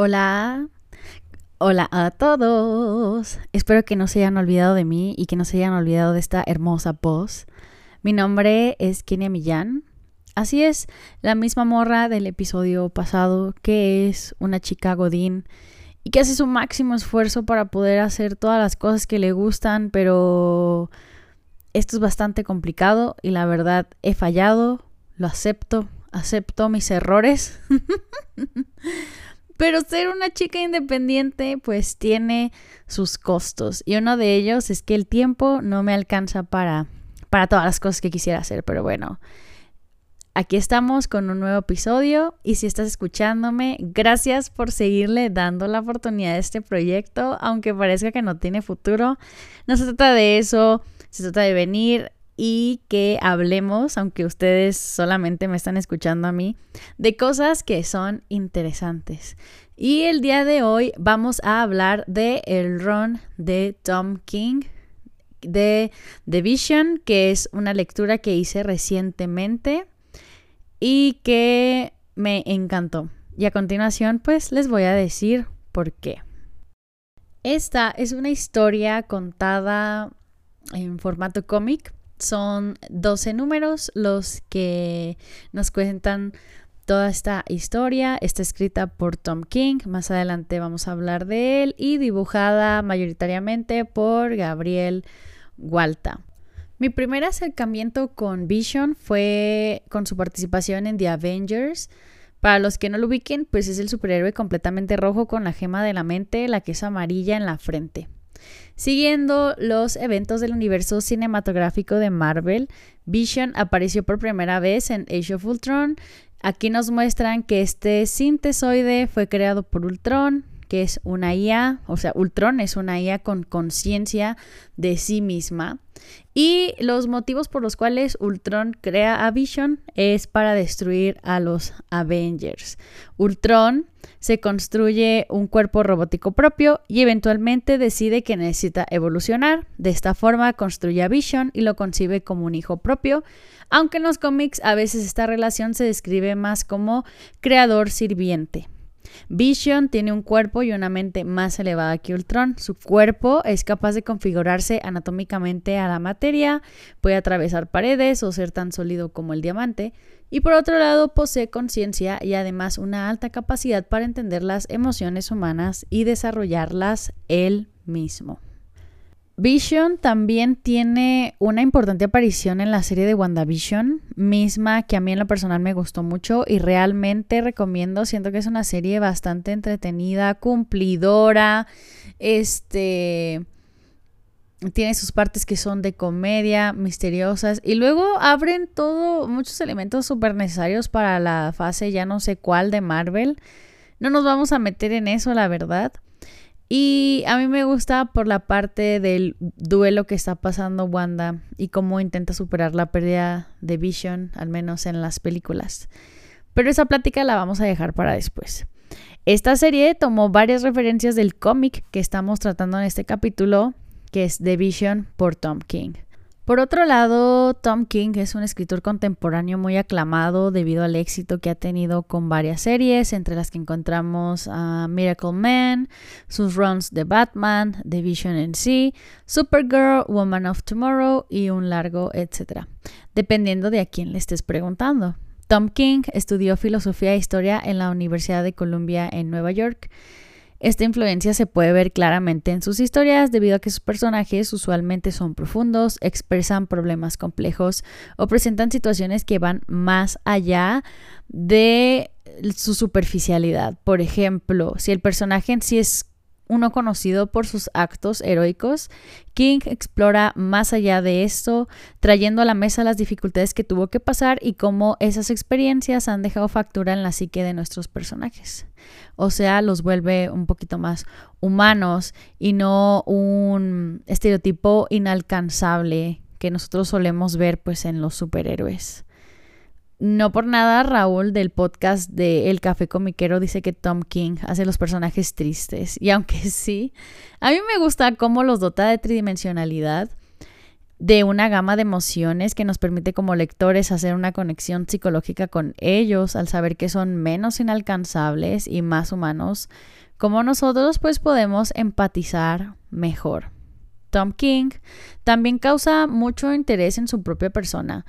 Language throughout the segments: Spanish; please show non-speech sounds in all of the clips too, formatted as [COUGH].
Hola. Hola a todos. Espero que no se hayan olvidado de mí y que no se hayan olvidado de esta hermosa voz. Mi nombre es Kenia Millán. Así es, la misma morra del episodio pasado, que es una chica godín y que hace su máximo esfuerzo para poder hacer todas las cosas que le gustan, pero esto es bastante complicado y la verdad he fallado, lo acepto, acepto mis errores. [LAUGHS] Pero ser una chica independiente pues tiene sus costos y uno de ellos es que el tiempo no me alcanza para, para todas las cosas que quisiera hacer, pero bueno. Aquí estamos con un nuevo episodio y si estás escuchándome, gracias por seguirle dando la oportunidad a este proyecto, aunque parezca que no tiene futuro. No se trata de eso, se trata de venir y que hablemos, aunque ustedes solamente me están escuchando a mí, de cosas que son interesantes. Y el día de hoy vamos a hablar de el run de Tom King de The Vision, que es una lectura que hice recientemente y que me encantó. Y a continuación, pues les voy a decir por qué. Esta es una historia contada en formato cómic son 12 números los que nos cuentan toda esta historia. Está escrita por Tom King, más adelante vamos a hablar de él, y dibujada mayoritariamente por Gabriel Walta. Mi primer acercamiento con Vision fue con su participación en The Avengers. Para los que no lo ubiquen, pues es el superhéroe completamente rojo con la gema de la mente, la que es amarilla en la frente. Siguiendo los eventos del universo cinematográfico de Marvel, Vision apareció por primera vez en Age of Ultron. Aquí nos muestran que este sintesoide fue creado por Ultron, que es una IA, o sea, Ultron es una IA con conciencia de sí misma. Y los motivos por los cuales Ultron crea a Vision es para destruir a los Avengers. Ultron se construye un cuerpo robótico propio y eventualmente decide que necesita evolucionar. De esta forma construye a Vision y lo concibe como un hijo propio, aunque en los cómics a veces esta relación se describe más como creador sirviente. Vision tiene un cuerpo y una mente más elevada que Ultron. Su cuerpo es capaz de configurarse anatómicamente a la materia, puede atravesar paredes o ser tan sólido como el diamante. Y por otro lado, posee conciencia y además una alta capacidad para entender las emociones humanas y desarrollarlas él mismo. Vision también tiene una importante aparición en la serie de WandaVision, misma que a mí en lo personal me gustó mucho y realmente recomiendo, siento que es una serie bastante entretenida, cumplidora, este tiene sus partes que son de comedia, misteriosas y luego abren todo muchos elementos súper necesarios para la fase ya no sé cuál de Marvel. No nos vamos a meter en eso, la verdad. Y a mí me gusta por la parte del duelo que está pasando Wanda y cómo intenta superar la pérdida de Vision, al menos en las películas. Pero esa plática la vamos a dejar para después. Esta serie tomó varias referencias del cómic que estamos tratando en este capítulo, que es The Vision por Tom King. Por otro lado, Tom King es un escritor contemporáneo muy aclamado debido al éxito que ha tenido con varias series, entre las que encontramos a Miracle Man, sus runs de Batman, The Vision en sí, Supergirl, Woman of Tomorrow y un largo etcétera, dependiendo de a quién le estés preguntando. Tom King estudió filosofía e historia en la Universidad de Columbia en Nueva York esta influencia se puede ver claramente en sus historias debido a que sus personajes usualmente son profundos, expresan problemas complejos o presentan situaciones que van más allá de su superficialidad. Por ejemplo, si el personaje en sí es uno conocido por sus actos heroicos, King explora más allá de esto, trayendo a la mesa las dificultades que tuvo que pasar y cómo esas experiencias han dejado factura en la psique de nuestros personajes. O sea, los vuelve un poquito más humanos y no un estereotipo inalcanzable que nosotros solemos ver pues en los superhéroes. No por nada, Raúl del podcast de El Café Comiquero dice que Tom King hace los personajes tristes. Y aunque [LAUGHS] sí, a mí me gusta cómo los dota de tridimensionalidad. de una gama de emociones que nos permite como lectores hacer una conexión psicológica con ellos al saber que son menos inalcanzables y más humanos, como nosotros pues podemos empatizar mejor. Tom King también causa mucho interés en su propia persona,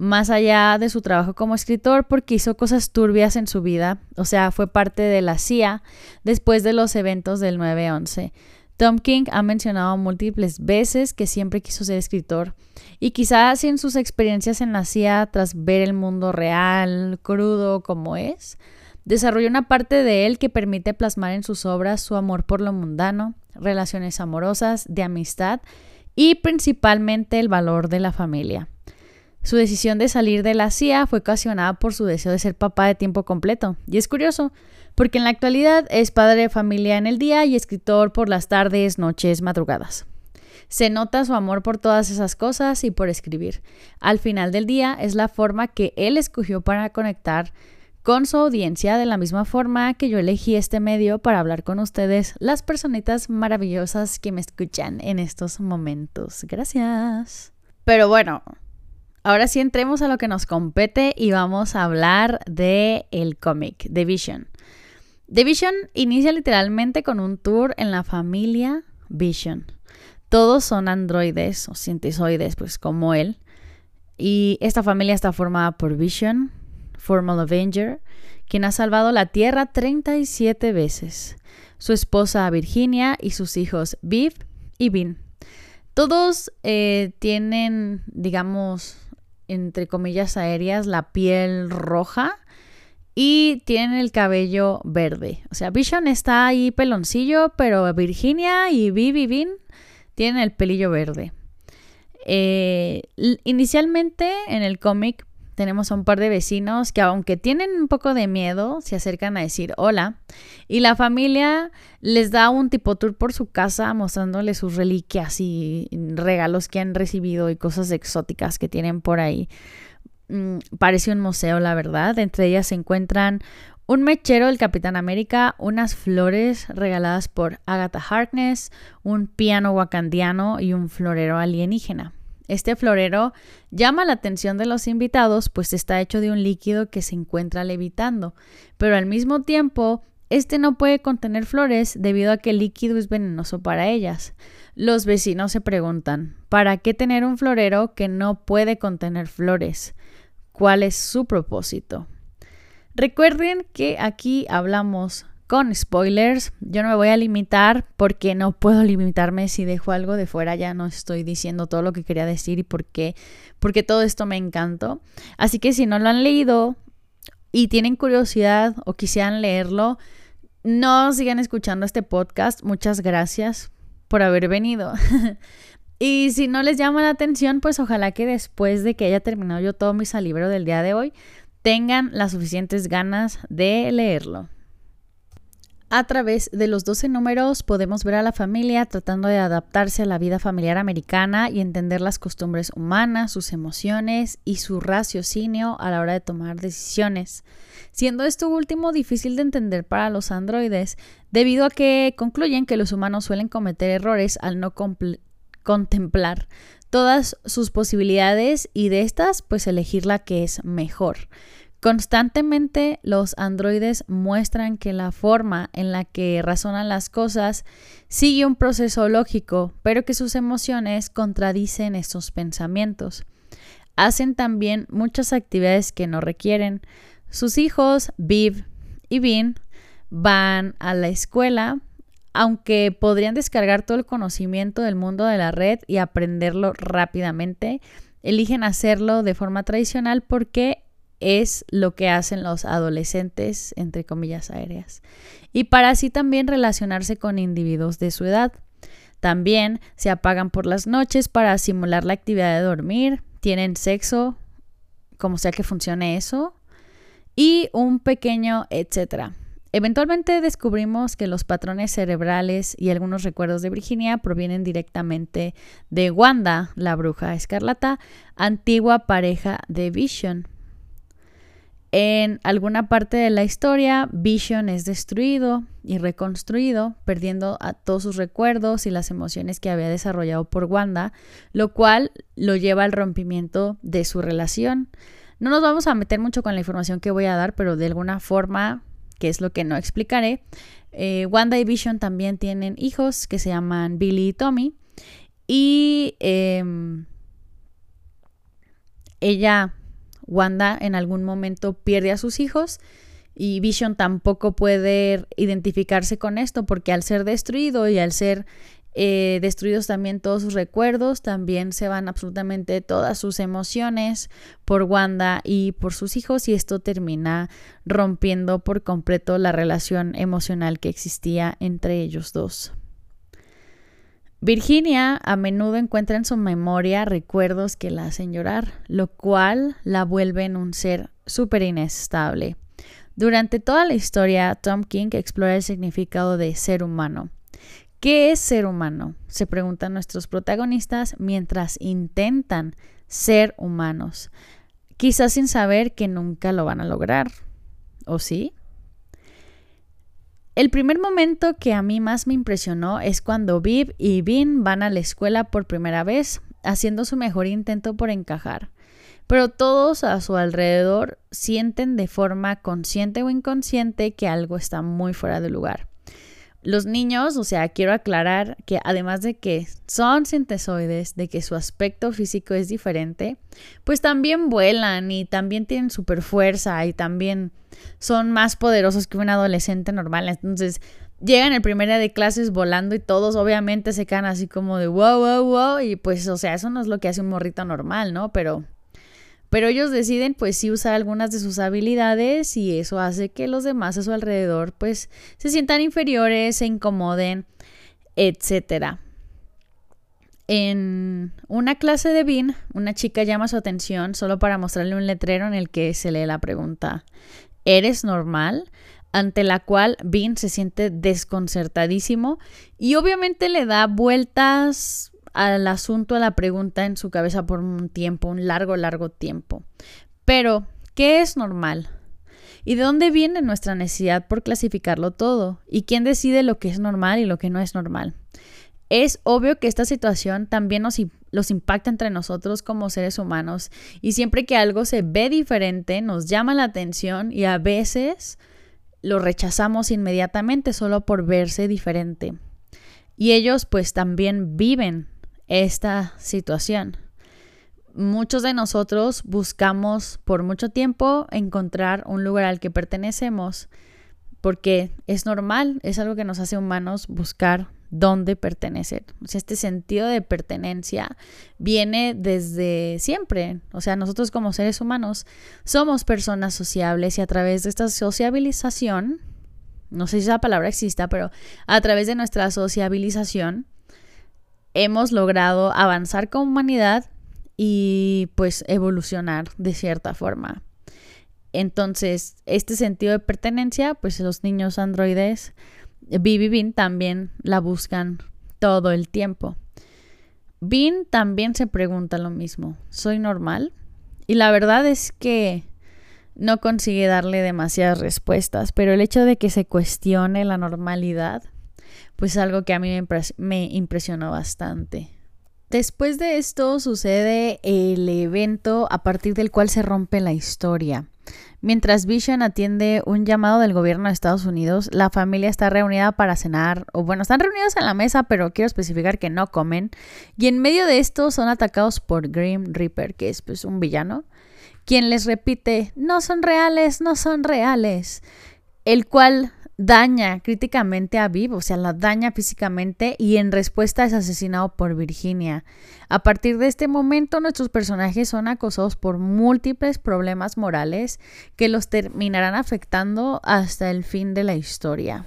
más allá de su trabajo como escritor porque hizo cosas turbias en su vida, o sea, fue parte de la CIA después de los eventos del 9-11. Tom King ha mencionado múltiples veces que siempre quiso ser escritor y quizás en sus experiencias en la CIA tras ver el mundo real, crudo como es, desarrolló una parte de él que permite plasmar en sus obras su amor por lo mundano, relaciones amorosas, de amistad y principalmente el valor de la familia. Su decisión de salir de la CIA fue ocasionada por su deseo de ser papá de tiempo completo. Y es curioso, porque en la actualidad es padre de familia en el día y escritor por las tardes, noches, madrugadas. Se nota su amor por todas esas cosas y por escribir. Al final del día es la forma que él escogió para conectar con su audiencia de la misma forma que yo elegí este medio para hablar con ustedes, las personitas maravillosas que me escuchan en estos momentos. Gracias. Pero bueno, ahora sí entremos a lo que nos compete y vamos a hablar de el cómic, The Vision. The Vision inicia literalmente con un tour en la familia Vision. Todos son androides o sintesoides, pues como él. Y esta familia está formada por Vision, Formal Avenger, quien ha salvado la Tierra 37 veces, su esposa Virginia y sus hijos Viv y Vin. Todos eh, tienen, digamos, entre comillas aéreas, la piel roja y tienen el cabello verde. O sea, Vision está ahí peloncillo, pero Virginia y Vivi Vin tienen el pelillo verde. Eh, inicialmente en el cómic tenemos a un par de vecinos que aunque tienen un poco de miedo, se acercan a decir hola. Y la familia les da un tipo tour por su casa mostrándoles sus reliquias y regalos que han recibido y cosas exóticas que tienen por ahí. Mm, parece un museo, la verdad. Entre ellas se encuentran un mechero del Capitán América, unas flores regaladas por Agatha Harkness, un piano wakandiano y un florero alienígena. Este florero llama la atención de los invitados, pues está hecho de un líquido que se encuentra levitando, pero al mismo tiempo, este no puede contener flores debido a que el líquido es venenoso para ellas. Los vecinos se preguntan, ¿para qué tener un florero que no puede contener flores? cuál es su propósito. Recuerden que aquí hablamos con spoilers. Yo no me voy a limitar porque no puedo [LAUGHS] limitarme si dejo algo de fuera. Ya no estoy diciendo todo lo que quería decir y por qué, porque todo esto me encantó. Así que si no lo han leído y tienen curiosidad o quisieran leerlo, no sigan escuchando este podcast. Muchas gracias por haber venido. [LAUGHS] Y si no les llama la atención, pues ojalá que después de que haya terminado yo todo mi salibro del día de hoy, tengan las suficientes ganas de leerlo. A través de los 12 números podemos ver a la familia tratando de adaptarse a la vida familiar americana y entender las costumbres humanas, sus emociones y su raciocinio a la hora de tomar decisiones, siendo esto último difícil de entender para los androides, debido a que concluyen que los humanos suelen cometer errores al no contemplar todas sus posibilidades y de estas pues elegir la que es mejor. Constantemente los androides muestran que la forma en la que razonan las cosas sigue un proceso lógico, pero que sus emociones contradicen estos pensamientos. Hacen también muchas actividades que no requieren. Sus hijos, Viv y Vin, van a la escuela, aunque podrían descargar todo el conocimiento del mundo de la red y aprenderlo rápidamente, eligen hacerlo de forma tradicional porque es lo que hacen los adolescentes, entre comillas aéreas, y para así también relacionarse con individuos de su edad. También se apagan por las noches para simular la actividad de dormir, tienen sexo, como sea que funcione eso, y un pequeño etcétera. Eventualmente descubrimos que los patrones cerebrales y algunos recuerdos de Virginia provienen directamente de Wanda, la bruja escarlata, antigua pareja de Vision. En alguna parte de la historia, Vision es destruido y reconstruido, perdiendo a todos sus recuerdos y las emociones que había desarrollado por Wanda, lo cual lo lleva al rompimiento de su relación. No nos vamos a meter mucho con la información que voy a dar, pero de alguna forma, que es lo que no explicaré, eh, Wanda y Vision también tienen hijos que se llaman Billy y Tommy. Y em, ella Wanda en algún momento pierde a sus hijos y Vision tampoco puede identificarse con esto porque al ser destruido y al ser eh, destruidos también todos sus recuerdos, también se van absolutamente todas sus emociones por Wanda y por sus hijos y esto termina rompiendo por completo la relación emocional que existía entre ellos dos. Virginia a menudo encuentra en su memoria recuerdos que la hacen llorar, lo cual la vuelve en un ser súper inestable. Durante toda la historia, Tom King explora el significado de ser humano. ¿Qué es ser humano? Se preguntan nuestros protagonistas mientras intentan ser humanos, quizás sin saber que nunca lo van a lograr. ¿O sí? El primer momento que a mí más me impresionó es cuando Viv y Vin van a la escuela por primera vez, haciendo su mejor intento por encajar. Pero todos a su alrededor sienten de forma consciente o inconsciente que algo está muy fuera de lugar. Los niños, o sea, quiero aclarar que además de que son sintesoides, de que su aspecto físico es diferente, pues también vuelan y también tienen super fuerza y también son más poderosos que un adolescente normal. Entonces, llegan el primer día de clases volando y todos obviamente se quedan así como de wow, wow, wow. Y pues, o sea, eso no es lo que hace un morrito normal, ¿no? Pero pero ellos deciden pues sí usar algunas de sus habilidades y eso hace que los demás a su alrededor pues se sientan inferiores, se incomoden, etc. En una clase de Bean, una chica llama su atención solo para mostrarle un letrero en el que se lee la pregunta ¿Eres normal? ante la cual Bean se siente desconcertadísimo y obviamente le da vueltas al asunto, a la pregunta en su cabeza por un tiempo, un largo, largo tiempo. Pero, ¿qué es normal? ¿Y de dónde viene nuestra necesidad por clasificarlo todo? ¿Y quién decide lo que es normal y lo que no es normal? Es obvio que esta situación también nos los impacta entre nosotros como seres humanos y siempre que algo se ve diferente nos llama la atención y a veces lo rechazamos inmediatamente solo por verse diferente. Y ellos pues también viven esta situación. Muchos de nosotros buscamos por mucho tiempo encontrar un lugar al que pertenecemos porque es normal, es algo que nos hace humanos buscar dónde pertenecer. Este sentido de pertenencia viene desde siempre. O sea, nosotros como seres humanos somos personas sociables y a través de esta sociabilización, no sé si esa palabra exista, pero a través de nuestra sociabilización, hemos logrado avanzar como humanidad y pues evolucionar de cierta forma. Entonces, este sentido de pertenencia, pues los niños androides Bibi también la buscan todo el tiempo. Bin también se pregunta lo mismo, ¿soy normal? Y la verdad es que no consigue darle demasiadas respuestas, pero el hecho de que se cuestione la normalidad pues algo que a mí me, impresionó bastante. Después de esto sucede el evento a partir del cual se rompe la historia. Mientras Vision atiende un llamado del gobierno de Estados Unidos, la familia está reunida para cenar, o bueno, están reunidos en la mesa, pero quiero especificar que no comen. Y en medio de esto son atacados por Grim Reaper, que es pues un villano, quien les repite, no son reales, no son reales. El cual daña críticamente a Viv, o sea, la daña físicamente y en respuesta es asesinado por Virginia. A partir de este momento nuestros personajes son acosados por múltiples problemas morales que los terminarán afectando hasta el fin de la historia.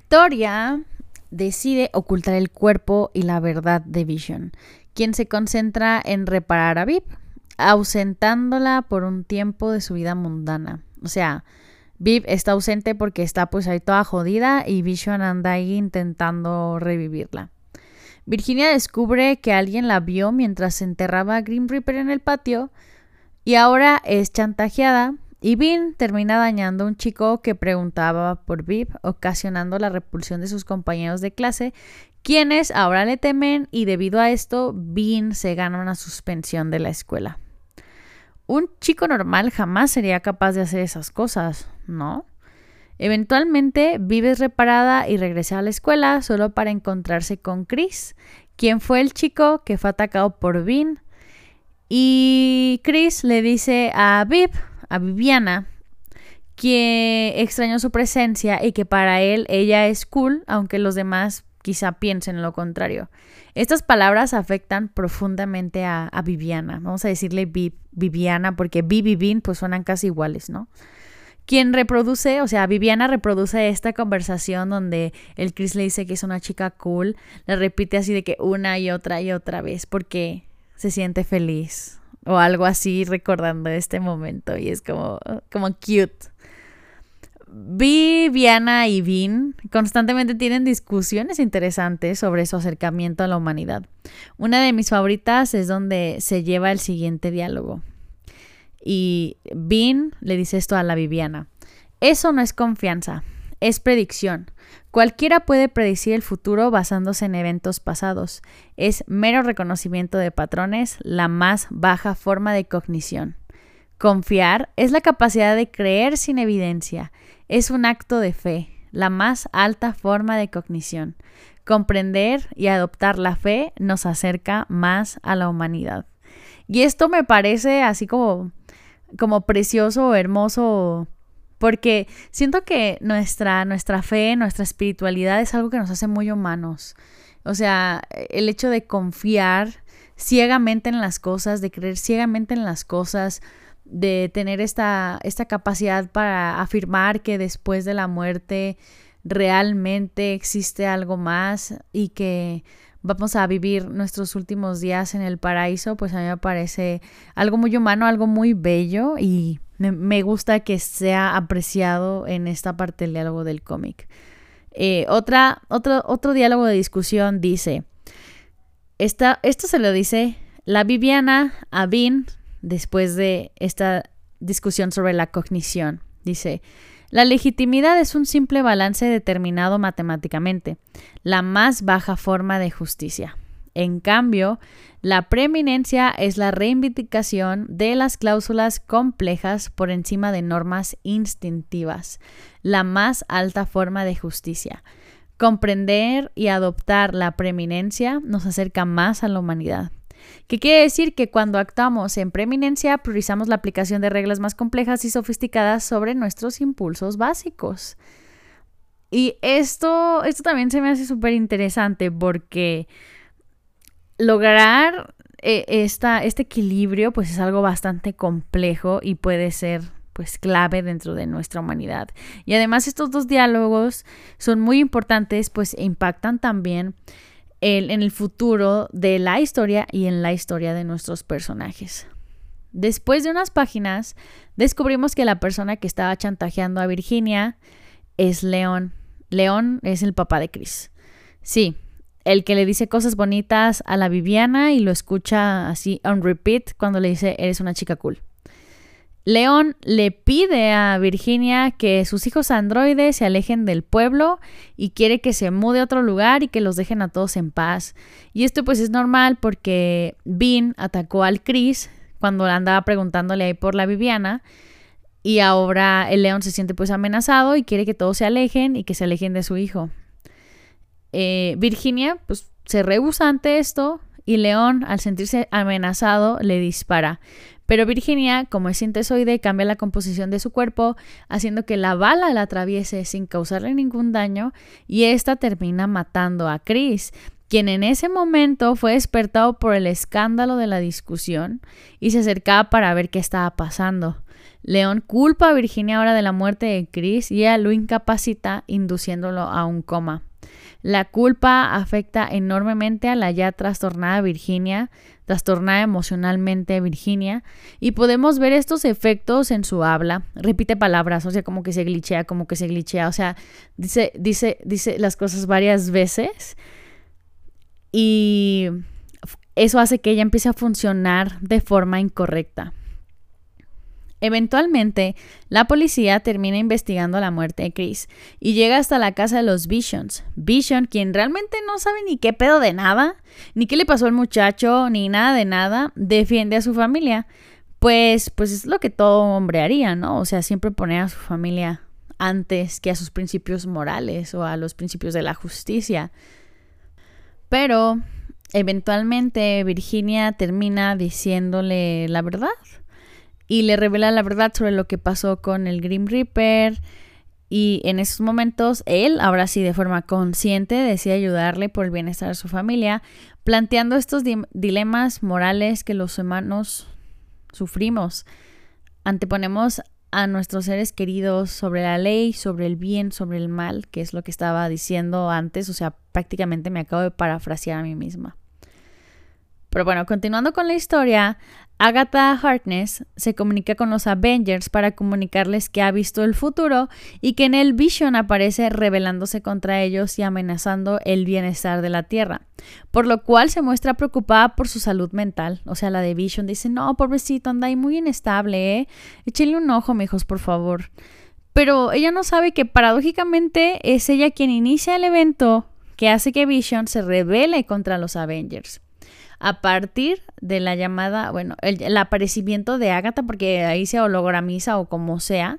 Victoria decide ocultar el cuerpo y la verdad de Vision, quien se concentra en reparar a Viv, ausentándola por un tiempo de su vida mundana. O sea, Viv está ausente porque está pues ahí toda jodida y Vision anda ahí intentando revivirla. Virginia descubre que alguien la vio mientras se enterraba a Grim Reaper en el patio y ahora es chantajeada y Bean termina dañando a un chico que preguntaba por Viv, ocasionando la repulsión de sus compañeros de clase, quienes ahora le temen y debido a esto Bean se gana una suspensión de la escuela. Un chico normal jamás sería capaz de hacer esas cosas, ¿no? Eventualmente Viv es reparada y regresa a la escuela solo para encontrarse con Chris, quien fue el chico que fue atacado por Bean. Y Chris le dice a Viv, a Viviana, que extrañó su presencia y que para él ella es cool, aunque los demás quizá piensen lo contrario. Estas palabras afectan profundamente a, Viviana. Vamos a decirle Viviana porque Viv y Vin pues suenan casi iguales, ¿no? Quien reproduce, o sea, Viviana reproduce esta conversación donde el Chris le dice que es una chica cool, le repite así de que una y otra y otra vez porque se siente feliz o algo así recordando este momento y es como, como cute. Viviana y Vin constantemente tienen discusiones interesantes sobre su acercamiento a la humanidad. Una de mis favoritas es donde se lleva el siguiente diálogo. Y Vin le dice esto a la Viviana. Eso no es confianza, es predicción. Cualquiera puede predecir el futuro basándose en eventos pasados. Es mero reconocimiento de patrones, la más baja forma de cognición. Confiar es la capacidad de creer sin evidencia. Es un acto de fe, la más alta forma de cognición. Comprender y adoptar la fe nos acerca más a la humanidad. Y esto me parece así como, como precioso, hermoso, porque siento que nuestra, nuestra fe, nuestra espiritualidad es algo que nos hace muy humanos. O sea, el hecho de confiar ciegamente en las cosas, de creer ciegamente en las cosas, de tener esta, esta capacidad para afirmar que después de la muerte realmente existe algo más y que vamos a vivir nuestros últimos días en el paraíso, pues a mí me parece algo muy humano, algo muy bello y me, gusta que sea apreciado en esta parte del diálogo del cómic. Eh, otra, otro, otro diálogo de discusión dice, esta, esto se lo dice la Viviana a Vin después de esta discusión sobre la cognición. Dice, la legitimidad es un simple balance determinado matemáticamente, la más baja forma de justicia. En cambio, la preeminencia es la reivindicación de las cláusulas complejas por encima de normas instintivas, la más alta forma de justicia. Comprender y adoptar la preeminencia nos acerca más a la humanidad. ¿Qué quiere decir que cuando actuamos en preeminencia priorizamos la aplicación de reglas más complejas y sofisticadas sobre nuestros impulsos básicos. Y esto, esto también se me hace súper interesante porque lograr eh, este equilibrio pues es algo bastante complejo y puede ser pues clave dentro de nuestra humanidad. Y además estos dos diálogos son muy importantes pues impactan también en el futuro de la historia y en la historia de nuestros personajes. Después de unas páginas, descubrimos que la persona que estaba chantajeando a Virginia es León. León es el papá de Chris. Sí, el que le dice cosas bonitas a la Viviana y lo escucha así on repeat cuando le dice eres una chica cool. León le pide a Virginia que sus hijos androides se alejen del pueblo y quiere que se mude a otro lugar y que los dejen a todos en paz. Y esto pues es normal porque Bean atacó al Chris cuando andaba preguntándole ahí por la Viviana y ahora el león se siente pues amenazado y quiere que todos se alejen y que se alejen de su hijo. Eh, Virginia pues se rehúsa ante esto y León al sentirse amenazado le dispara. Pero Virginia, como es sintesoide, cambia la composición de su cuerpo, haciendo que la bala la atraviese sin causarle ningún daño y esta termina matando a Chris, quien en ese momento fue despertado por el escándalo de la discusión y se acercaba para ver qué estaba pasando. León culpa a Virginia ahora de la muerte de Chris y ella lo incapacita, induciéndolo a un coma. La culpa afecta enormemente a la ya trastornada Virginia, trastornada emocionalmente Virginia, y podemos ver estos efectos en su habla. Repite palabras, o sea, como que se glitchea, como que se glitchea, o sea, dice, dice, dice las cosas varias veces. Y eso hace que ella empiece a funcionar de forma incorrecta. Eventualmente, la policía termina investigando la muerte de Chris y llega hasta la casa de los Visions. Vision, quien realmente no sabe ni qué pedo de nada, ni qué le pasó al muchacho, ni nada de nada, defiende a su familia. Pues, pues es lo que todo hombre haría, ¿no? O sea, siempre poner a su familia antes que a sus principios morales o a los principios de la justicia. Pero, eventualmente, Virginia termina diciéndole la verdad y le revela la verdad sobre lo que pasó con el Grim Reaper. Y en esos momentos él, ahora sí de forma consciente, decide ayudarle por el bienestar de su familia, planteando estos dilemas morales que los humanos sufrimos. Anteponemos a nuestros seres queridos sobre la ley, sobre el bien, sobre el mal, que es lo que estaba diciendo antes, o sea, prácticamente me acabo de parafrasear a mí misma. Pero bueno, continuando con la historia, Agatha Harkness se comunica con los Avengers para comunicarles que ha visto el futuro y que en el Vision aparece rebelándose contra ellos y amenazando el bienestar de la Tierra, por lo cual se muestra preocupada por su salud mental. O sea, la de Vision dice, no, pobrecito, anda ahí muy inestable, ¿eh? Échenle un ojo, mijos, por favor. Pero ella no sabe que paradójicamente es ella quien inicia el evento que hace que Vision se rebele contra los Avengers a partir de la llamada, bueno, el, aparecimiento de Agatha, porque ahí se hologramiza o como sea.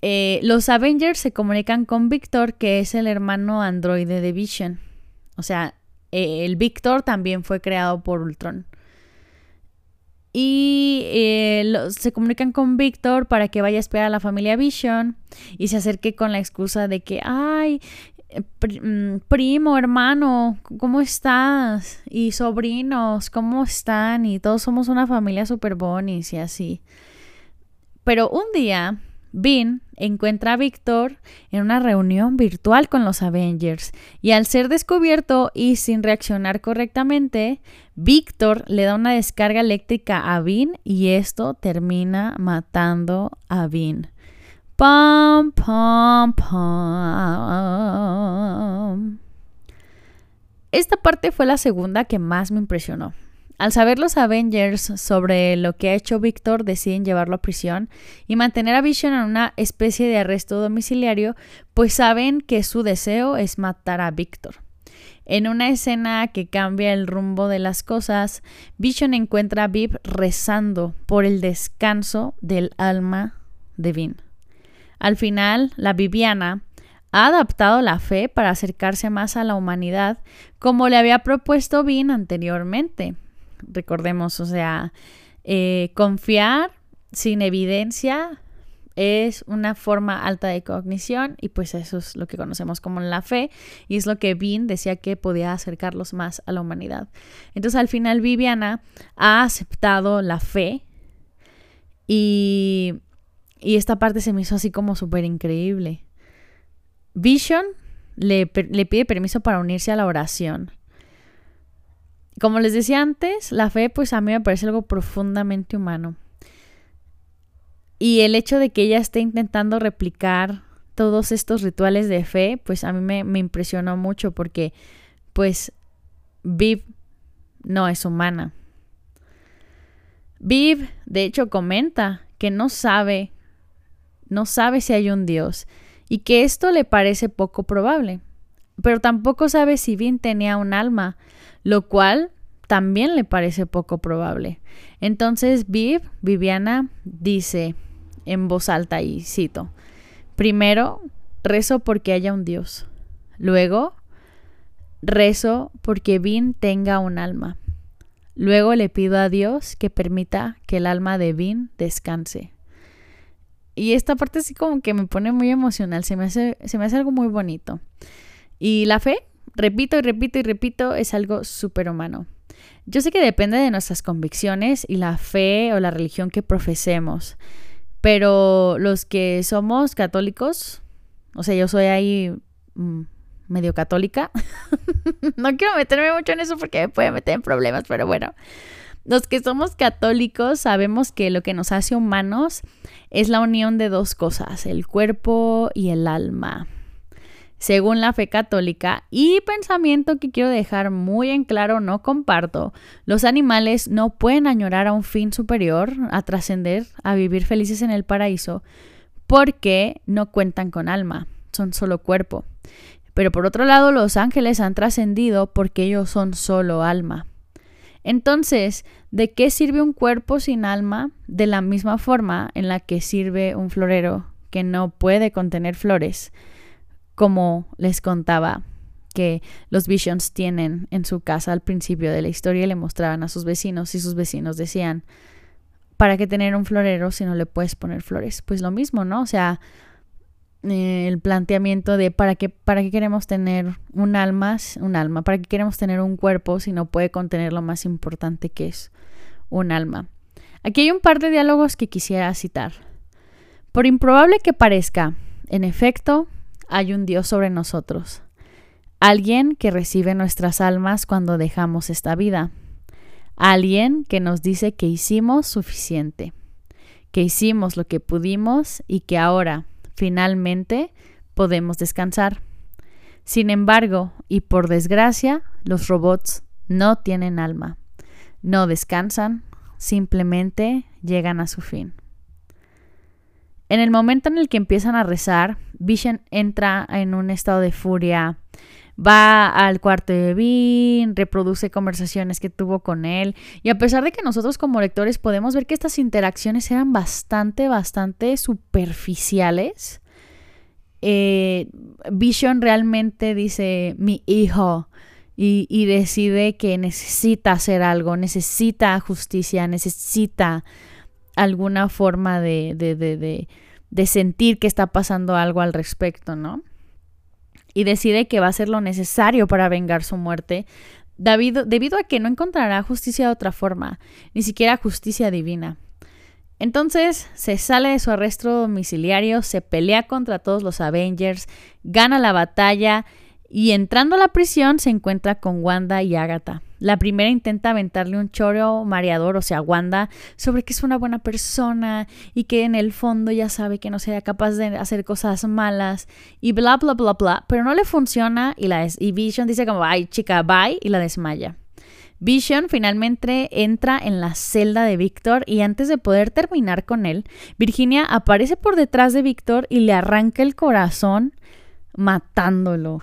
Eh, los Avengers se comunican con Victor, que es el hermano androide de Vision. O sea, eh, el Victor también fue creado por Ultron. Y eh, se comunican con Victor para que vaya a esperar a la familia Vision y se acerque con la excusa de que, ay, primo, hermano, ¿cómo estás? Y sobrinos, ¿cómo están? Y todos somos una familia super bonis y así. Pero un día, Vin encuentra a Víctor en una reunión virtual con los Avengers y al ser descubierto y sin reaccionar correctamente, Víctor le da una descarga eléctrica a Vin y esto termina matando a Vin. Pam, pam, pam. Esta parte fue la segunda que más me impresionó. Al saber los Avengers sobre lo que ha hecho Victor, deciden llevarlo a prisión y mantener a Vision en una especie de arresto domiciliario, pues saben que su deseo es matar a Victor. En una escena que cambia el rumbo de las cosas, Vision encuentra a Viv rezando por el descanso del alma de Vin. Al final, la Viviana ha adaptado la fe para acercarse más a la humanidad, como le había propuesto Vin anteriormente. Recordemos, o sea, eh, confiar sin evidencia es una forma alta de cognición y pues eso es lo que conocemos como la fe y es lo que Vin decía que podía acercarlos más a la humanidad. Entonces al final Viviana ha aceptado la fe y y esta parte se me hizo así como súper increíble. Vision le, le, pide permiso para unirse a la oración. Como les decía antes, la fe pues a mí me parece algo profundamente humano. Y el hecho de que ella esté intentando replicar todos estos rituales de fe, pues a mí me, me impresionó mucho porque pues Viv no es humana. Viv, de hecho, comenta que no sabe no sabe si hay un Dios y que esto le parece poco probable. Pero tampoco sabe si bien tenía un alma, lo cual también le parece poco probable. Entonces Viv, Viviana, dice en voz alta y cito, primero rezo porque haya un Dios, luego rezo porque Vin tenga un alma, luego le pido a Dios que permita que el alma de Vin descanse. Y esta parte así como que me pone muy emocional, se me hace, se me hace algo muy bonito. Y la fe, repito y repito y repito, es algo súper humano. Yo sé que depende de nuestras convicciones y la fe o la religión que profesemos, pero los que somos católicos, o sea, yo soy ahí mm, medio católica, [LAUGHS] no quiero meterme mucho en eso porque me puede meter en problemas, pero bueno, los que somos católicos sabemos que lo que nos hace humanos es la unión de dos cosas, el cuerpo y el alma. Según la fe católica y pensamiento que quiero dejar muy en claro, no comparto, los animales no pueden añorar a un fin superior, a trascender, a vivir felices en el paraíso, porque no cuentan con alma, son solo cuerpo. Pero por otro lado, los ángeles han trascendido porque ellos son solo alma. Entonces, ¿de qué sirve un cuerpo sin alma? De la misma forma en la que sirve un florero que no puede contener flores como les contaba que los Visions tienen en su casa al principio de la historia y le mostraban a sus vecinos y sus vecinos decían, ¿para qué tener un florero si no le puedes poner flores? Pues lo mismo, ¿no? O sea, eh, el planteamiento de ¿para qué, para qué queremos tener un alma, un alma, para qué queremos tener un cuerpo si no puede contener lo más importante que es un alma. Aquí hay un par de diálogos que quisiera citar. Por improbable que parezca, en efecto, hay un Dios sobre nosotros, alguien que recibe nuestras almas cuando dejamos esta vida, alguien que nos dice que hicimos suficiente, que hicimos lo que pudimos y que ahora, finalmente, podemos descansar. Sin embargo, y por desgracia, los robots no tienen alma, no descansan, simplemente llegan a su fin. En el momento en el que empiezan a rezar, Vision entra en un estado de furia. Va al cuarto de Vin, reproduce conversaciones que tuvo con él. Y a pesar de que nosotros como lectores podemos ver que estas interacciones eran bastante, bastante superficiales, eh, Vision realmente dice, mi hijo, y, decide que necesita hacer algo, necesita justicia, necesita alguna forma de, de, de, sentir que está pasando algo al respecto, ¿no? Y decide que va a hacer lo necesario para vengar su muerte, debido, debido a que no encontrará justicia de otra forma, ni siquiera justicia divina. Entonces se sale de su arresto domiciliario, se pelea contra todos los Avengers, gana la batalla y entrando a la prisión se encuentra con Wanda y Agatha. La primera intenta aventarle un choro mareador, o sea, Wanda, sobre que es una buena persona y que en el fondo ya sabe que no sería capaz de hacer cosas malas y bla, bla, bla, bla. Pero no le funciona y, la y Vision dice como, ay, chica, bye, y la desmaya. Vision finalmente entra en la celda de Víctor y antes de poder terminar con él, Virginia aparece por detrás de Víctor y le arranca el corazón matándolo.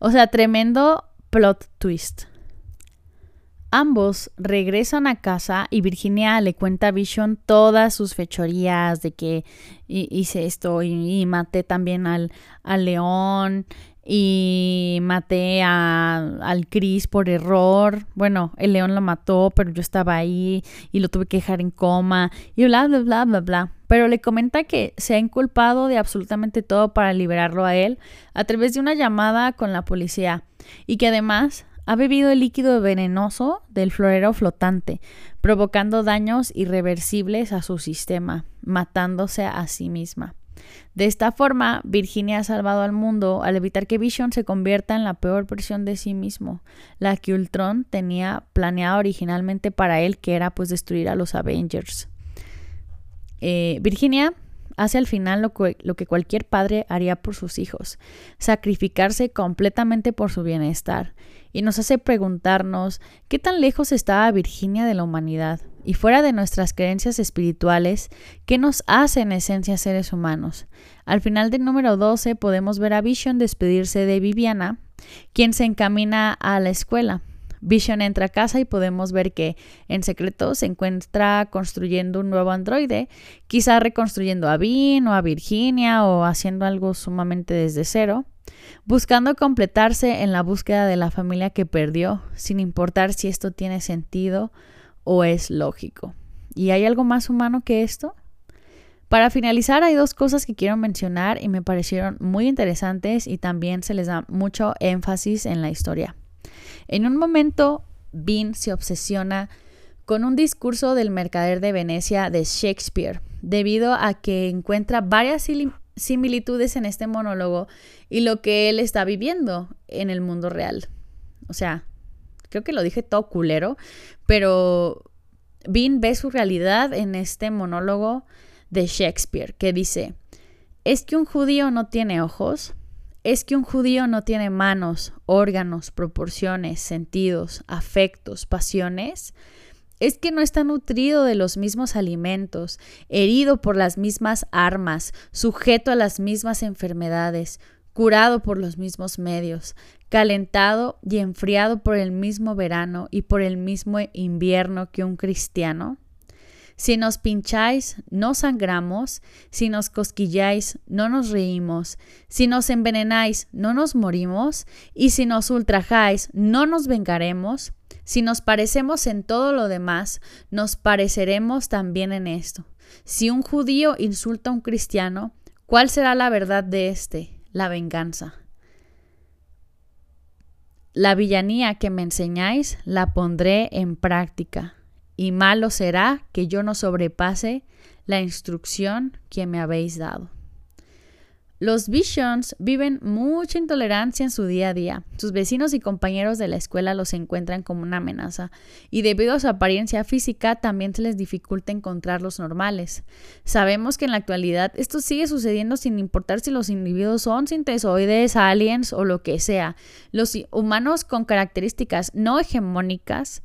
O sea, tremendo plot twist. Ambos regresan a casa y Virginia le cuenta a Vision todas sus fechorías de que hice esto y, maté también al, al león y maté a, al Chris por error. Bueno, el león lo mató, pero yo estaba ahí y lo tuve que dejar en coma y bla, bla, bla, bla, bla. Pero le comenta que se ha inculpado de absolutamente todo para liberarlo a él a través de una llamada con la policía y que además ha bebido el líquido venenoso del florero flotante, provocando daños irreversibles a su sistema, matándose a sí misma. De esta forma, Virginia ha salvado al mundo al evitar que Vision se convierta en la peor versión de sí mismo, la que Ultron tenía planeada originalmente para él, que era pues destruir a los Avengers. Eh, Virginia hace al final lo lo que cualquier padre haría por sus hijos, sacrificarse completamente por su bienestar, y nos hace preguntarnos qué tan lejos estaba Virginia de la humanidad y fuera de nuestras creencias espirituales, ¿qué nos hace en esencia seres humanos? Al final del número 12 podemos ver a Vision despedirse de Viviana, quien se encamina a la escuela. Vision entra a casa y podemos ver que en secreto se encuentra construyendo un nuevo androide, quizá reconstruyendo a Vin o a Virginia o haciendo algo sumamente desde cero, buscando completarse en la búsqueda de la familia que perdió, sin importar si esto tiene sentido o es lógico. ¿Y hay algo más humano que esto? Para finalizar, hay dos cosas que quiero mencionar y me parecieron muy interesantes y también se les da mucho énfasis en la historia. En un momento, Bean se obsesiona con un discurso del mercader de Venecia de Shakespeare, debido a que encuentra varias similitudes en este monólogo y lo que él está viviendo en el mundo real. O sea, creo que lo dije todo culero, pero Bean ve su realidad en este monólogo de Shakespeare que dice, ¿Es que un judío no tiene ojos? ¿Es que un judío no tiene manos, órganos, proporciones, sentidos, afectos, pasiones? es que no está nutrido de los mismos alimentos, herido por las mismas armas, sujeto a las mismas enfermedades, curado por los mismos medios, calentado y enfriado por el mismo verano y por el mismo invierno que un cristiano? Si nos pincháis, no sangramos, si nos cosquilláis, no nos reímos, si nos envenenáis, no nos morimos, y si nos ultrajáis, no nos vengaremos. Si nos parecemos en todo lo demás, nos pareceremos también en esto. Si un judío insulta a un cristiano, ¿cuál será la verdad de éste? La venganza. La villanía que me enseñáis la pondré en práctica y malo será que yo no sobrepase la instrucción que me habéis dado. Los Visions viven mucha intolerancia en su día a día. Sus vecinos y compañeros de la escuela los encuentran como una amenaza y debido a su apariencia física también se les dificulta encontrarlos normales. Sabemos que en la actualidad esto sigue sucediendo sin importar si los individuos son sintesoides, aliens o lo que sea. Los humanos con características no hegemónicas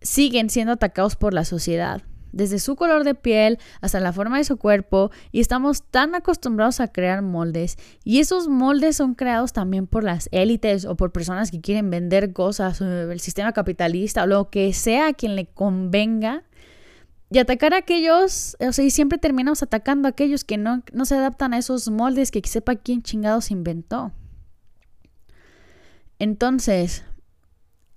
siguen siendo atacados por la sociedad, desde su color de piel hasta la forma de su cuerpo, y estamos tan acostumbrados a crear moldes, y esos moldes son creados también por las élites o por personas que quieren vender cosas, o el sistema capitalista, o lo que sea a quien le convenga. Y atacar a aquellos, o sea, y siempre terminamos atacando a aquellos que no, no se adaptan a esos moldes que sepa quién chingados inventó. Entonces,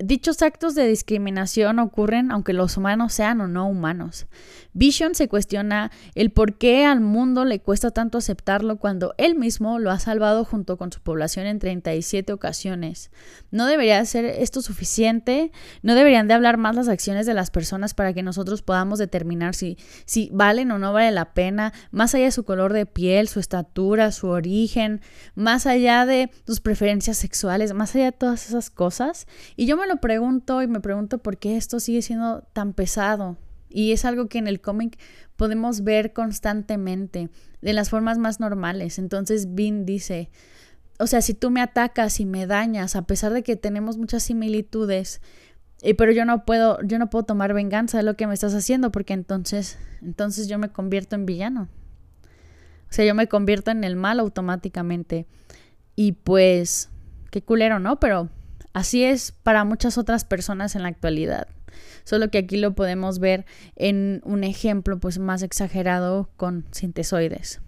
Dichos actos de discriminación ocurren aunque los humanos sean o no humanos. Vision se cuestiona el por qué al mundo le cuesta tanto aceptarlo cuando él mismo lo ha salvado junto con su población en 37 ocasiones. ¿No debería ser esto suficiente? ¿No deberían de hablar más las acciones de las personas para que nosotros podamos determinar si, si valen o no vale la pena, más allá de su color de piel, su estatura, su origen, más allá de sus preferencias sexuales, más allá de todas esas cosas? Y yo me lo pregunto y me pregunto por qué esto sigue siendo tan pesado. Y es algo que en el cómic podemos ver constantemente, de las formas más normales. Entonces Vin dice, o sea, si tú me atacas y me dañas, a pesar de que tenemos muchas similitudes, pero yo no puedo, yo no puedo tomar venganza de lo que me estás haciendo, porque entonces, entonces yo me convierto en villano. O sea, yo me convierto en el mal automáticamente. Y pues, qué culero, ¿no? Pero así es para muchas otras personas en la actualidad solo que aquí lo podemos ver en un ejemplo pues más exagerado con sintesoides.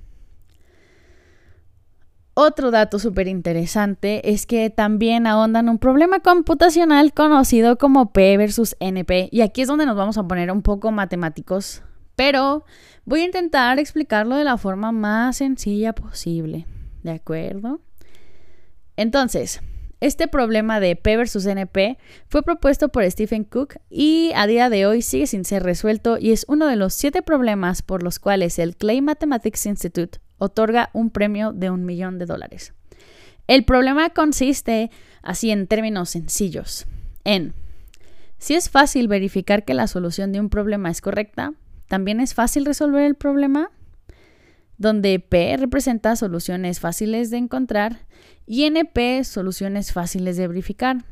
Otro dato súper interesante es que también ahondan un problema computacional conocido como P versus NP. Y aquí es donde nos vamos a poner un poco matemáticos, pero voy a intentar explicarlo de la forma más sencilla posible. ¿De acuerdo? Entonces, este problema de P versus NP fue propuesto por Stephen Cook y a día de hoy sigue sin ser resuelto y es uno de los siete problemas por los cuales el Clay Mathematics Institute otorga un premio de un millón de dólares. El problema consiste, así en términos sencillos, en si es fácil verificar que la solución de un problema es correcta, también es fácil resolver el problema donde P representa soluciones fáciles de encontrar y NP soluciones fáciles de verificar,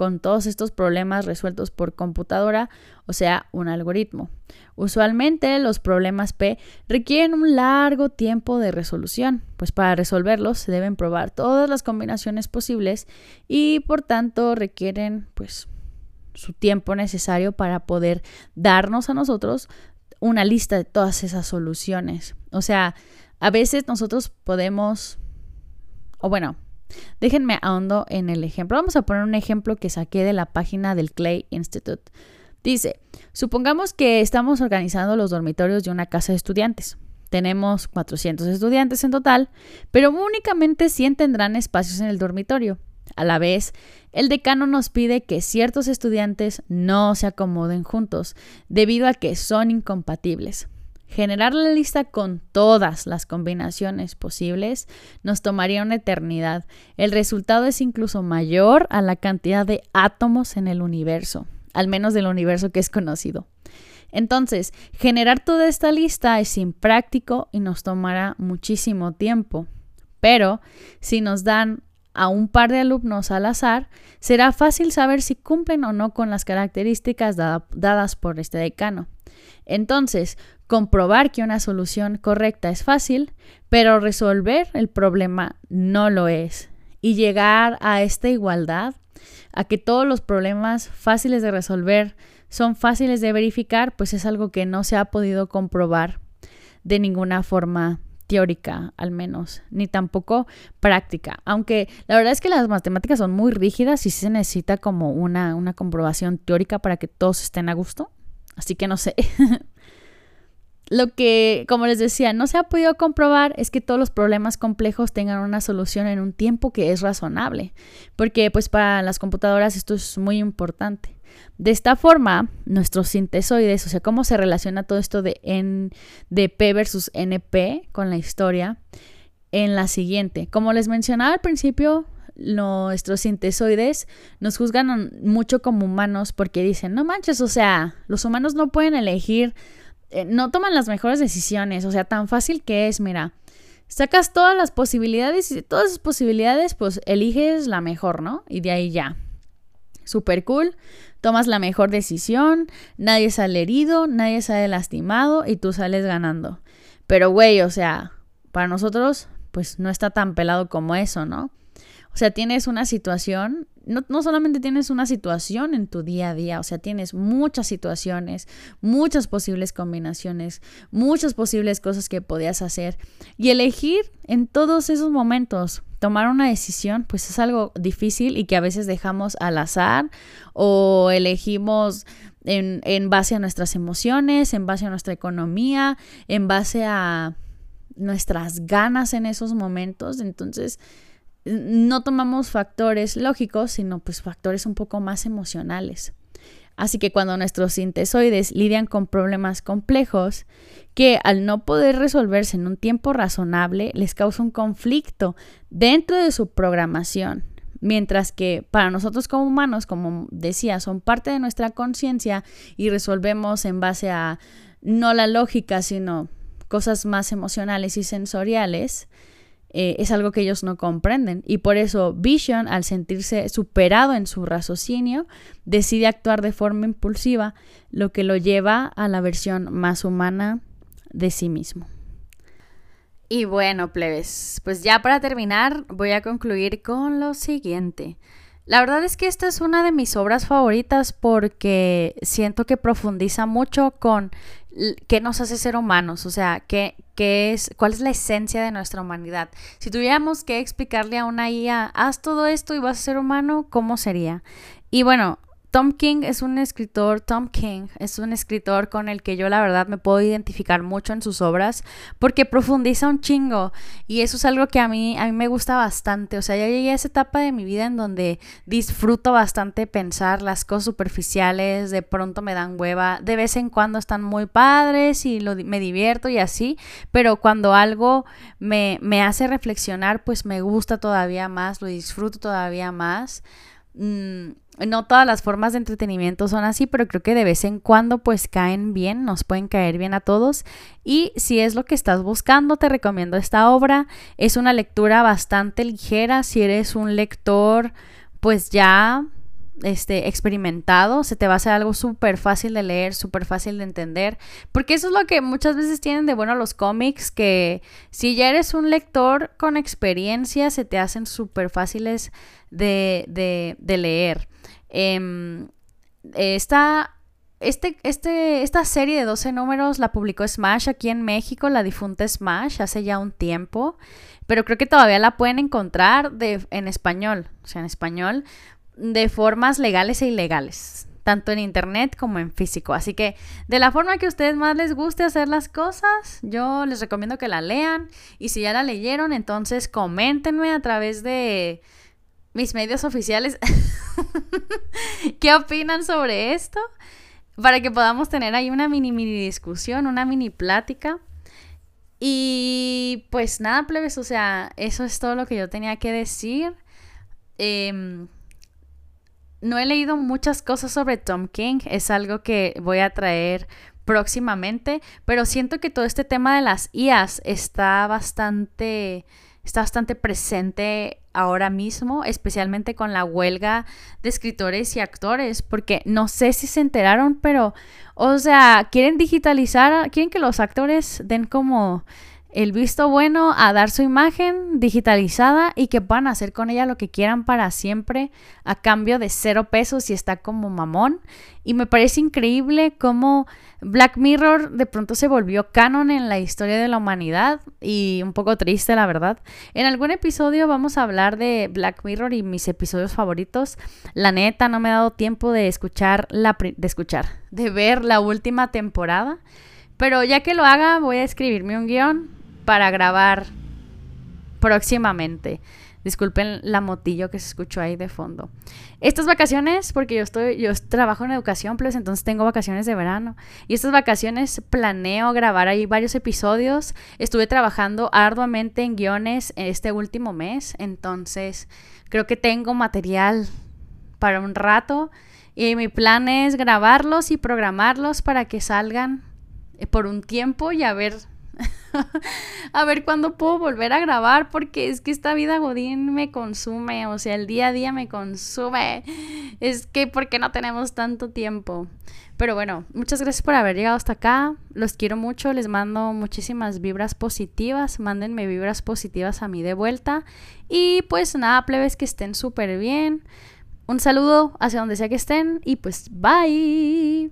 con todos estos problemas resueltos por computadora, o sea, un algoritmo. Usualmente los problemas P requieren un largo tiempo de resolución, pues para resolverlos se deben probar todas las combinaciones posibles y por tanto requieren pues su tiempo necesario para poder darnos a nosotros una lista de todas esas soluciones. O sea, a veces nosotros podemos, o bueno, déjenme ahondo en el ejemplo. Vamos a poner un ejemplo que saqué de la página del Clay Institute. Dice, supongamos que estamos organizando los dormitorios de una casa de estudiantes. Tenemos 400 estudiantes en total, pero únicamente 100 tendrán espacios en el dormitorio. A la vez, el decano nos pide que ciertos estudiantes no se acomoden juntos, debido a que son incompatibles. Generar la lista con todas las combinaciones posibles nos tomaría una eternidad. El resultado es incluso mayor a la cantidad de átomos en el universo, al menos del universo que es conocido. Entonces, generar toda esta lista es impráctico y nos tomará muchísimo tiempo. Pero si nos dan a un par de alumnos al azar, será fácil saber si cumplen o no con las características dadas por este decano. Entonces, comprobar que una solución correcta es fácil, pero resolver el problema no lo es. Y llegar a esta igualdad, a que todos los problemas fáciles de resolver son fáciles de verificar, pues es algo que no se ha podido comprobar de ninguna forma teórica, al menos, ni tampoco práctica. Aunque la verdad es que las matemáticas son muy rígidas y se necesita como una, una comprobación teórica para que todos estén a gusto. Así que no sé. [LAUGHS] Lo que, como les decía, no se ha podido comprobar es que todos los problemas complejos tengan una solución en un tiempo que es razonable, porque pues para las computadoras esto es muy importante. De esta forma, nuestros sintesoides, o sea, cómo se relaciona todo esto de, N, de P versus NP con la historia, en la siguiente. Como les mencionaba al principio, nuestros sintesoides nos juzgan mucho como humanos porque dicen, no manches, o sea, los humanos no pueden elegir eh, no toman las mejores decisiones. O sea, tan fácil que es, mira, sacas todas las posibilidades y de todas esas posibilidades, pues eliges la mejor, ¿no? Y de ahí ya. Super cool. Tomas la mejor decisión, nadie sale herido, nadie sale lastimado y tú sales ganando. Pero, güey, o sea, para nosotros, pues no está tan pelado como eso, ¿no? O sea, tienes una situación no, solamente tienes una situación en tu día a día, o sea, tienes muchas situaciones, muchas posibles combinaciones, muchas posibles cosas que podías hacer. Y elegir en todos esos momentos, tomar una decisión, pues es algo difícil y que a veces dejamos al azar o elegimos en, en base a nuestras emociones, en base a nuestra economía, en base a nuestras ganas en esos momentos. Entonces, no tomamos factores lógicos, sino pues factores un poco más emocionales. Así que cuando nuestros sintesoides lidian con problemas complejos que al no poder resolverse en un tiempo razonable les causa un conflicto dentro de su programación, mientras que para nosotros como humanos, como decía, son parte de nuestra conciencia y resolvemos en base a no la lógica, sino cosas más emocionales y sensoriales, eh, es algo que ellos no comprenden. Y por eso Vision, al sentirse superado en su raciocinio, decide actuar de forma impulsiva, lo que lo lleva a la versión más humana de sí mismo. Y bueno, plebes, pues ya para terminar voy a concluir con lo siguiente. La verdad es que esta es una de mis obras favoritas porque siento que profundiza mucho con qué nos hace ser humanos, o sea, qué, qué es, cuál es la esencia de nuestra humanidad. Si tuviéramos que explicarle a una IA, haz todo esto y vas a ser humano, ¿cómo sería? Y bueno, Tom King es un escritor, Tom King es un escritor con el que yo la verdad me puedo identificar mucho en sus obras porque profundiza un chingo y eso es algo que a mí, a mí me gusta bastante, o sea, ya llegué a esa etapa de mi vida en donde disfruto bastante pensar las cosas superficiales, de pronto me dan hueva, de vez en cuando están muy padres y lo, me divierto y así, pero cuando algo me, me hace reflexionar, pues me gusta todavía más, lo disfruto todavía más. Mm, no todas las formas de entretenimiento son así, pero creo que de vez en cuando pues caen bien, nos pueden caer bien a todos. Y si es lo que estás buscando, te recomiendo esta obra. Es una lectura bastante ligera. Si eres un lector pues ya este, experimentado, se te va a hacer algo súper fácil de leer, súper fácil de entender, porque eso es lo que muchas veces tienen de bueno los cómics, que si ya eres un lector con experiencia, se te hacen súper fáciles de, de, leer. Em, esta, este, este, esta serie de 12 números la publicó Smash aquí en México, la difunta Smash, hace ya un tiempo, pero creo que todavía la pueden encontrar de, en español, o sea, en español, de formas legales e ilegales, tanto en internet como en físico. Así que de la forma que a ustedes más les guste hacer las cosas, yo les recomiendo que la lean y si ya la leyeron, entonces coméntenme a través de mis medios oficiales [LAUGHS] qué opinan sobre esto para que podamos tener ahí una mini mini discusión, una mini plática. Y pues nada, plebes, o sea, eso es todo lo que yo tenía que decir. Eh, no he leído muchas cosas sobre Tom King, es algo que voy a traer próximamente, pero siento que todo este tema de las IAs está bastante está bastante presente ahora mismo, especialmente con la huelga de escritores y actores, porque no sé si se enteraron, pero, o sea, quieren digitalizar, quieren que los actores den como el visto bueno a dar su imagen digitalizada y que puedan hacer con ella lo que quieran para siempre a cambio de cero pesos y está como mamón. Y me parece increíble cómo Black Mirror de pronto se volvió canon en la historia de la humanidad y un poco triste la verdad. En algún episodio vamos a hablar de Black Mirror y mis episodios favoritos. La neta no me he dado tiempo de escuchar la de escuchar, de ver la última temporada. Pero ya que lo haga, voy a escribirme un guion para grabar próximamente. Disculpen la motillo que se escuchó ahí de fondo. Estas vacaciones, porque yo estoy, yo trabajo en educación, pues entonces tengo vacaciones de verano. Y estas vacaciones planeo grabar ahí varios episodios. Estuve trabajando arduamente en guiones este último mes. Entonces, creo que tengo material para un rato. Y mi plan es grabarlos y programarlos para que salgan eh, por un tiempo y a ver [LAUGHS] a ver cuándo puedo volver a grabar, porque es que esta vida Godín me consume, o sea, el día a día me consume. Es que porque no tenemos tanto tiempo. Pero bueno, muchas gracias por haber llegado hasta acá. Los quiero mucho, les mando muchísimas vibras positivas. Mándenme vibras positivas a mí de vuelta. Y pues nada, plebes, que estén súper bien. Un saludo hacia donde sea que estén y pues bye.